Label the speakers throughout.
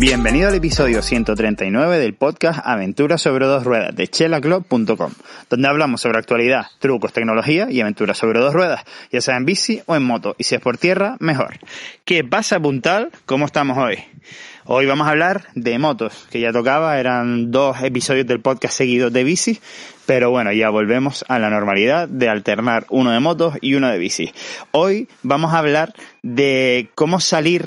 Speaker 1: Bienvenido al episodio 139 del podcast Aventuras sobre dos ruedas de chelaclub.com, donde hablamos sobre actualidad, trucos, tecnología y aventuras sobre dos ruedas, ya sea en bici o en moto, y si es por tierra, mejor. ¿Qué pasa, Puntal? ¿Cómo estamos hoy? Hoy vamos a hablar de motos, que ya tocaba, eran dos episodios del podcast seguidos de bici, pero bueno, ya volvemos a la normalidad de alternar uno de motos y uno de bici. Hoy vamos a hablar de cómo salir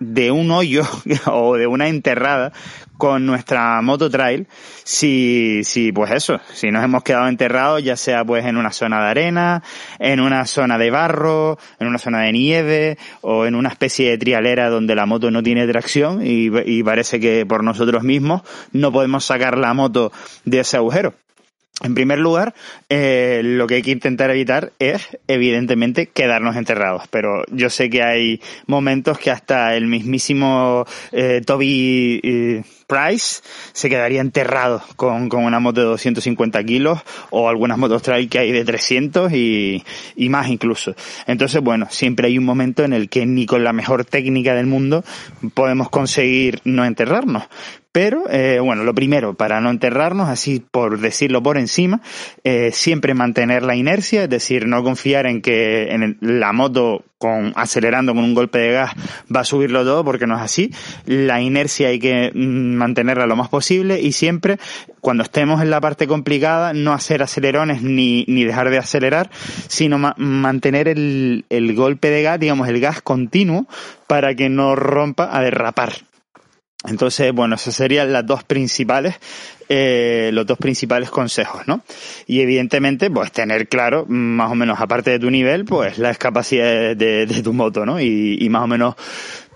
Speaker 1: de un hoyo o de una enterrada con nuestra moto trail si, si pues eso, si nos hemos quedado enterrados ya sea pues en una zona de arena, en una zona de barro, en una zona de nieve o en una especie de trialera donde la moto no tiene tracción y, y parece que por nosotros mismos no podemos sacar la moto de ese agujero. En primer lugar, eh, lo que hay que intentar evitar es, evidentemente, quedarnos enterrados. Pero yo sé que hay momentos que hasta el mismísimo eh, Toby eh, Price se quedaría enterrado con, con, una moto de 250 kilos o algunas motos trail que hay de 300 y, y más incluso. Entonces, bueno, siempre hay un momento en el que ni con la mejor técnica del mundo podemos conseguir no enterrarnos. Pero, eh, bueno, lo primero, para no enterrarnos, así por decirlo por encima, eh, siempre mantener la inercia, es decir, no confiar en que en la moto con acelerando con un golpe de gas va a subirlo todo porque no es así. La inercia hay que mm, mantenerla lo más posible y siempre cuando estemos en la parte complicada no hacer acelerones ni, ni dejar de acelerar, sino ma mantener el, el golpe de gas, digamos el gas continuo para que no rompa a derrapar. Entonces, bueno, esas serían las dos principales, eh, los dos principales consejos, ¿no? Y evidentemente, pues tener claro, más o menos, aparte de tu nivel, pues las capacidades de, de tu moto, ¿no? Y, y, más o menos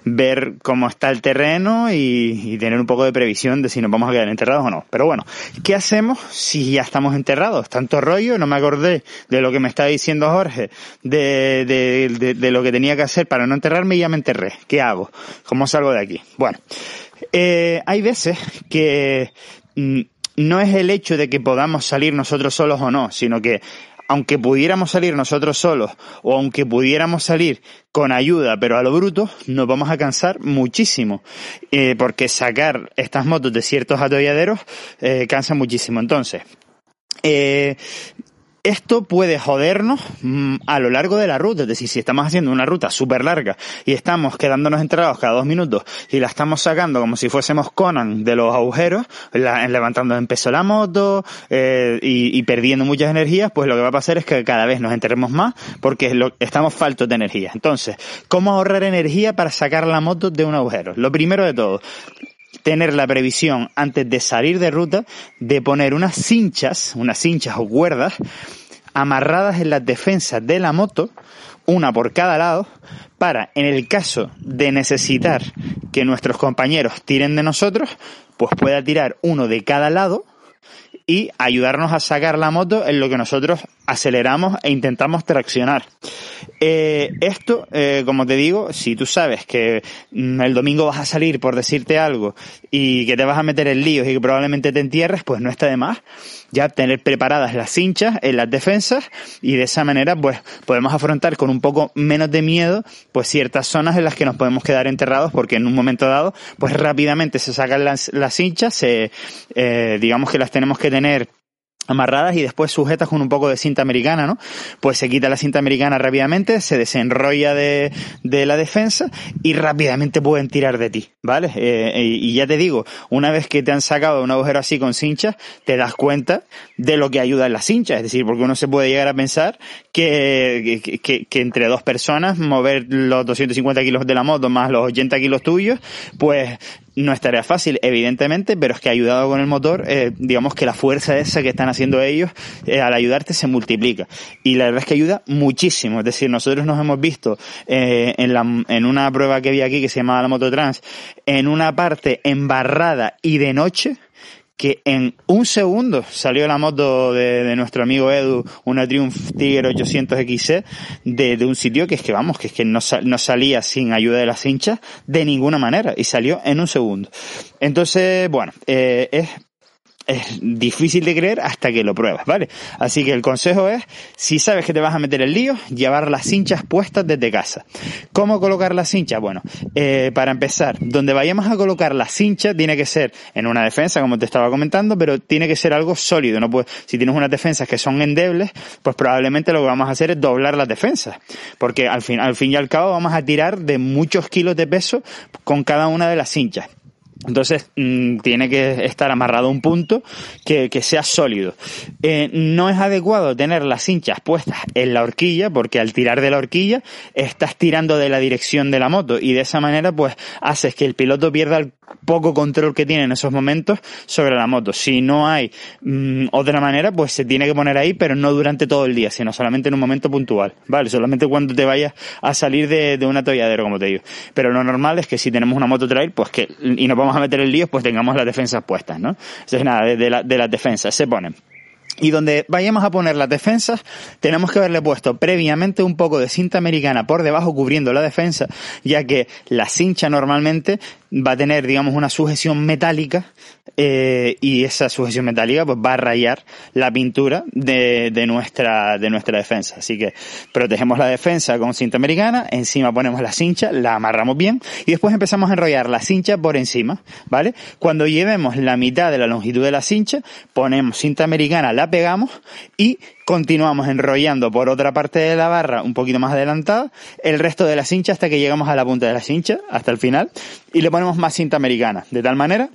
Speaker 1: ver cómo está el terreno y, y, tener un poco de previsión de si nos vamos a quedar enterrados o no. Pero bueno, ¿qué hacemos si ya estamos enterrados? Tanto rollo, no me acordé de lo que me estaba diciendo Jorge, de, de, de, lo que tenía que hacer para no enterrarme y ya me enterré. ¿Qué hago? ¿Cómo salgo de aquí? Bueno, eh, hay veces que mm, no es el hecho de que podamos salir nosotros solos o no, sino que aunque pudiéramos salir nosotros solos o aunque pudiéramos salir con ayuda, pero a lo bruto, nos vamos a cansar muchísimo. Eh, porque sacar estas motos de ciertos atolladeros eh, cansa muchísimo. Entonces, eh, esto puede jodernos mmm, a lo largo de la ruta, es decir, si estamos haciendo una ruta súper larga y estamos quedándonos enterrados cada dos minutos y la estamos sacando como si fuésemos Conan de los agujeros, la, levantando en peso la moto eh, y, perdiendo muchas energías, pues lo que va a pasar es que cada vez nos enterremos más porque lo, estamos faltos de energía. Entonces, ¿cómo ahorrar energía para sacar la moto de un agujero? Lo primero de todo, tener la previsión antes de salir de ruta de poner unas cinchas, unas cinchas o cuerdas amarradas en las defensas de la moto, una por cada lado, para, en el caso de necesitar que nuestros compañeros tiren de nosotros, pues pueda tirar uno de cada lado y ayudarnos a sacar la moto en lo que nosotros aceleramos e intentamos traccionar. Eh, esto, eh, como te digo, si tú sabes que mm, el domingo vas a salir por decirte algo y que te vas a meter en líos y que probablemente te entierres, pues no está de más ya tener preparadas las cinchas en las defensas y de esa manera pues podemos afrontar con un poco menos de miedo pues ciertas zonas en las que nos podemos quedar enterrados porque en un momento dado pues rápidamente se sacan las, las cinchas, se, eh, digamos que las tenemos que tener amarradas y después sujetas con un poco de cinta americana, ¿no? Pues se quita la cinta americana rápidamente, se desenrolla de, de la defensa y rápidamente pueden tirar de ti, ¿vale? Eh, y ya te digo, una vez que te han sacado un agujero así con cinchas, te das cuenta de lo que ayuda en las cinchas, es decir, porque uno se puede llegar a pensar que, que, que, que entre dos personas mover los 250 kilos de la moto más los 80 kilos tuyos, pues no es tarea fácil, evidentemente, pero es que ayudado con el motor, eh, digamos que la fuerza esa que están haciendo ellos eh, al ayudarte se multiplica. Y la verdad es que ayuda muchísimo. Es decir, nosotros nos hemos visto eh, en, la, en una prueba que vi aquí que se llamaba la Mototrans, en una parte embarrada y de noche, que en un segundo salió la moto de, de nuestro amigo Edu, una Triumph Tiger 800 XC, de, de, un sitio que es que vamos, que es que no, no salía sin ayuda de las hinchas de ninguna manera y salió en un segundo. Entonces, bueno, eh, es es difícil de creer hasta que lo pruebas, ¿vale? Así que el consejo es, si sabes que te vas a meter el lío, llevar las cinchas puestas desde casa. ¿Cómo colocar las cinchas? Bueno, eh, para empezar, donde vayamos a colocar la cincha tiene que ser en una defensa, como te estaba comentando, pero tiene que ser algo sólido. No si tienes unas defensas que son endebles, pues probablemente lo que vamos a hacer es doblar las defensas. Porque al fin, al fin y al cabo vamos a tirar de muchos kilos de peso con cada una de las cinchas. Entonces mm, tiene que estar amarrado a un punto que, que sea sólido. Eh, no es adecuado tener las cinchas puestas en la horquilla porque al tirar de la horquilla estás tirando de la dirección de la moto y de esa manera pues haces que el piloto pierda el poco control que tiene en esos momentos sobre la moto. Si no hay mm, otra manera pues se tiene que poner ahí pero no durante todo el día sino solamente en un momento puntual. Vale, solamente cuando te vayas a salir de, de un atolladero como te digo. Pero lo normal es que si tenemos una moto trail pues que y nos vamos a meter el lío, pues tengamos las defensas puestas, ¿no? Entonces nada, de, la, de las defensas se ponen. Y donde vayamos a poner las defensas, tenemos que haberle puesto previamente un poco de cinta americana por debajo cubriendo la defensa, ya que la cincha normalmente va a tener, digamos, una sujeción metálica eh, y esa sujeción metálica pues va a rayar la pintura de, de, nuestra, de nuestra defensa. Así que protegemos la defensa con cinta americana, encima ponemos la cincha, la amarramos bien y después empezamos a enrollar la cincha por encima, ¿vale? Cuando llevemos la mitad de la longitud de la cincha, ponemos cinta americana, la pegamos y continuamos enrollando por otra parte de la barra un poquito más adelantada el resto de la cincha hasta que llegamos a la punta de la cincha, hasta el final, y le ponemos más cinta americana, de tal manera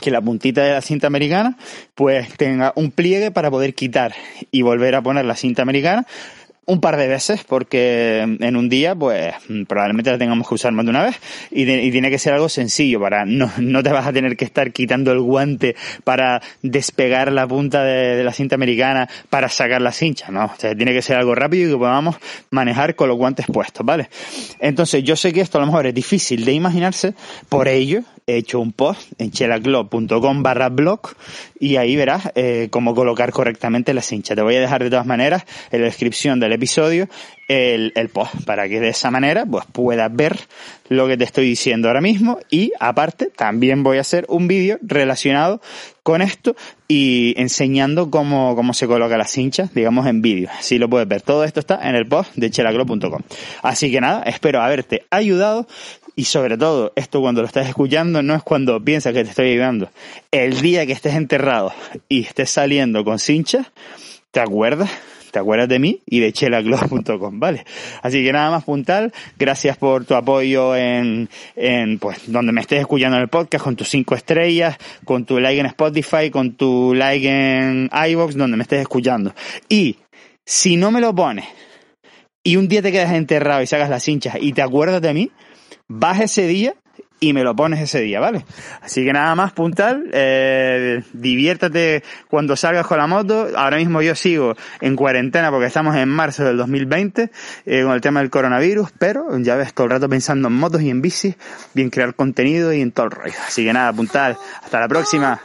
Speaker 1: que la puntita de la cinta americana pues tenga un pliegue para poder quitar y volver a poner la cinta americana un par de veces porque en un día pues probablemente la tengamos que usar más de una vez y, de, y, tiene que ser algo sencillo para no, no te vas a tener que estar quitando el guante para despegar la punta de, de la cinta americana para sacar la cincha, no, o sea, tiene que ser algo rápido y que podamos manejar con los guantes puestos, ¿vale? Entonces yo sé que esto a lo mejor es difícil de imaginarse, por ello he hecho un post en chelaclub.com barra blog y ahí verás eh, cómo colocar correctamente la cincha. Te voy a dejar de todas maneras en la descripción del episodio el, el post para que de esa manera pues puedas ver lo que te estoy diciendo ahora mismo y aparte también voy a hacer un vídeo relacionado con esto y enseñando cómo, cómo se coloca la cincha, digamos en vídeo. Así lo puedes ver. Todo esto está en el post de chelaclub.com. Así que nada, espero haberte ayudado. Y sobre todo, esto cuando lo estás escuchando no es cuando piensas que te estoy ayudando. El día que estés enterrado y estés saliendo con cincha, ¿te acuerdas? te acuerdas de mí y de chelaclub.com, ¿vale? Así que nada más puntal, gracias por tu apoyo en, en, pues, donde me estés escuchando en el podcast, con tus cinco estrellas, con tu like en Spotify, con tu like en iVoox, donde me estés escuchando. Y, si no me lo pones, y un día te quedas enterrado y sacas las hinchas y te acuerdas de mí, vas ese día y me lo pones ese día, ¿vale? Así que nada más puntal, eh, diviértate cuando salgas con la moto. Ahora mismo yo sigo en cuarentena porque estamos en marzo del 2020 eh, con el tema del coronavirus, pero ya ves todo el rato pensando en motos y en bici, bien crear contenido y en todo el rollo. Así que nada, puntal, hasta la próxima.